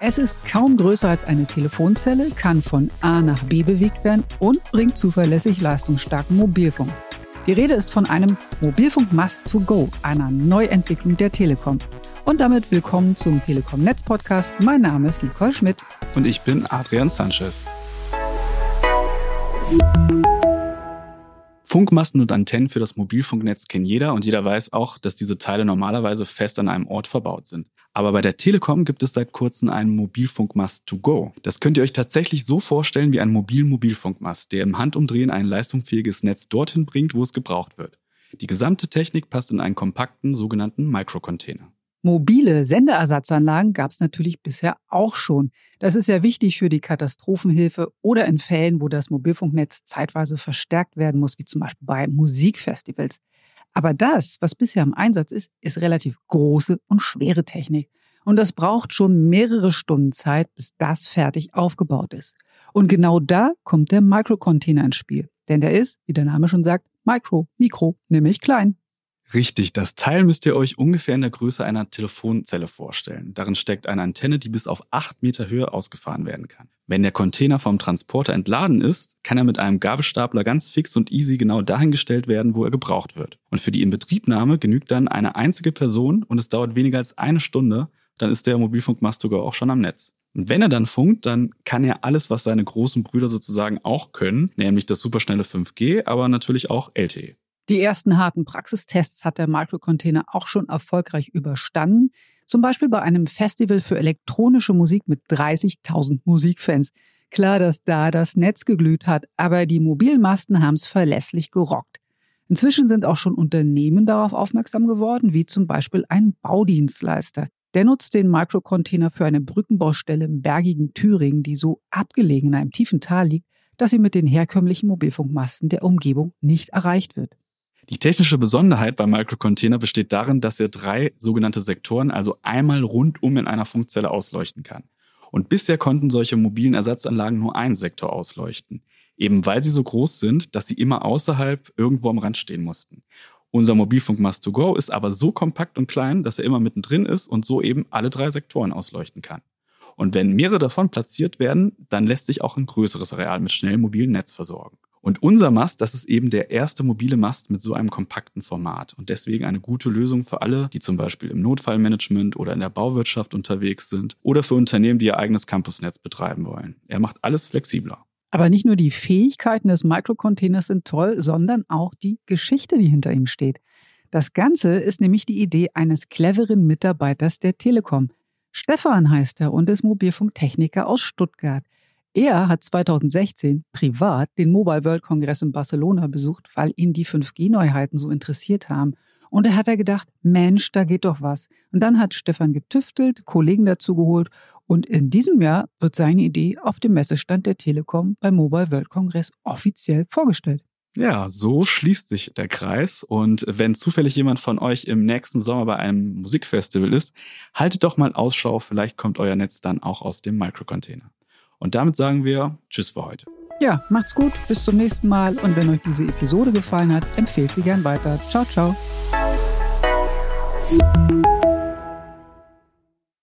Es ist kaum größer als eine Telefonzelle, kann von A nach B bewegt werden und bringt zuverlässig leistungsstarken Mobilfunk. Die Rede ist von einem Mobilfunkmast to go, einer Neuentwicklung der Telekom. Und damit willkommen zum Telekom Netz Podcast. Mein Name ist Nicole Schmidt. Und ich bin Adrian Sanchez. Funkmasten und Antennen für das Mobilfunknetz kennen jeder und jeder weiß auch, dass diese Teile normalerweise fest an einem Ort verbaut sind. Aber bei der Telekom gibt es seit kurzem einen Mobilfunkmast to go. Das könnt ihr euch tatsächlich so vorstellen wie einen mobilen Mobilfunkmast, der im Handumdrehen ein leistungsfähiges Netz dorthin bringt, wo es gebraucht wird. Die gesamte Technik passt in einen kompakten sogenannten Microcontainer. Mobile Sendeersatzanlagen gab es natürlich bisher auch schon. Das ist ja wichtig für die Katastrophenhilfe oder in Fällen, wo das Mobilfunknetz zeitweise verstärkt werden muss, wie zum Beispiel bei Musikfestivals. Aber das, was bisher im Einsatz ist, ist relativ große und schwere Technik. Und das braucht schon mehrere Stunden Zeit, bis das fertig aufgebaut ist. Und genau da kommt der Microcontainer ins Spiel. Denn der ist, wie der Name schon sagt, Micro, Mikro, nämlich klein. Richtig, das Teil müsst ihr euch ungefähr in der Größe einer Telefonzelle vorstellen. Darin steckt eine Antenne, die bis auf acht Meter Höhe ausgefahren werden kann. Wenn der Container vom Transporter entladen ist, kann er mit einem Gabelstapler ganz fix und easy genau dahin gestellt werden, wo er gebraucht wird. Und für die Inbetriebnahme genügt dann eine einzige Person und es dauert weniger als eine Stunde, dann ist der Mobilfunkmast sogar auch schon am Netz. Und wenn er dann funkt, dann kann er alles, was seine großen Brüder sozusagen auch können, nämlich das superschnelle 5G, aber natürlich auch LTE. Die ersten harten Praxistests hat der Microcontainer auch schon erfolgreich überstanden. Zum Beispiel bei einem Festival für elektronische Musik mit 30.000 Musikfans. Klar, dass da das Netz geglüht hat, aber die Mobilmasten haben es verlässlich gerockt. Inzwischen sind auch schon Unternehmen darauf aufmerksam geworden, wie zum Beispiel ein Baudienstleister. Der nutzt den Microcontainer für eine Brückenbaustelle im bergigen Thüringen, die so abgelegen in einem tiefen Tal liegt, dass sie mit den herkömmlichen Mobilfunkmasten der Umgebung nicht erreicht wird. Die technische Besonderheit beim Microcontainer besteht darin, dass er drei sogenannte Sektoren, also einmal rundum in einer Funkzelle ausleuchten kann. Und bisher konnten solche mobilen Ersatzanlagen nur einen Sektor ausleuchten. Eben weil sie so groß sind, dass sie immer außerhalb irgendwo am Rand stehen mussten. Unser Mobilfunkmast to go ist aber so kompakt und klein, dass er immer mittendrin ist und so eben alle drei Sektoren ausleuchten kann. Und wenn mehrere davon platziert werden, dann lässt sich auch ein größeres Areal mit schnellem mobilen Netz versorgen. Und unser Mast, das ist eben der erste mobile Mast mit so einem kompakten Format und deswegen eine gute Lösung für alle, die zum Beispiel im Notfallmanagement oder in der Bauwirtschaft unterwegs sind oder für Unternehmen, die ihr eigenes Campusnetz betreiben wollen. Er macht alles flexibler. Aber nicht nur die Fähigkeiten des Microcontainers sind toll, sondern auch die Geschichte, die hinter ihm steht. Das Ganze ist nämlich die Idee eines cleveren Mitarbeiters der Telekom. Stefan heißt er und ist Mobilfunktechniker aus Stuttgart. Er hat 2016 privat den Mobile World Congress in Barcelona besucht, weil ihn die 5G-Neuheiten so interessiert haben. Und er hat er gedacht, Mensch, da geht doch was. Und dann hat Stefan getüftelt, Kollegen dazugeholt und in diesem Jahr wird seine Idee auf dem Messestand der Telekom beim Mobile World Congress offiziell vorgestellt. Ja, so schließt sich der Kreis. Und wenn zufällig jemand von euch im nächsten Sommer bei einem Musikfestival ist, haltet doch mal Ausschau, vielleicht kommt euer Netz dann auch aus dem Microcontainer. Und damit sagen wir Tschüss für heute. Ja, macht's gut, bis zum nächsten Mal und wenn euch diese Episode gefallen hat, empfehlt sie gern weiter. Ciao, ciao.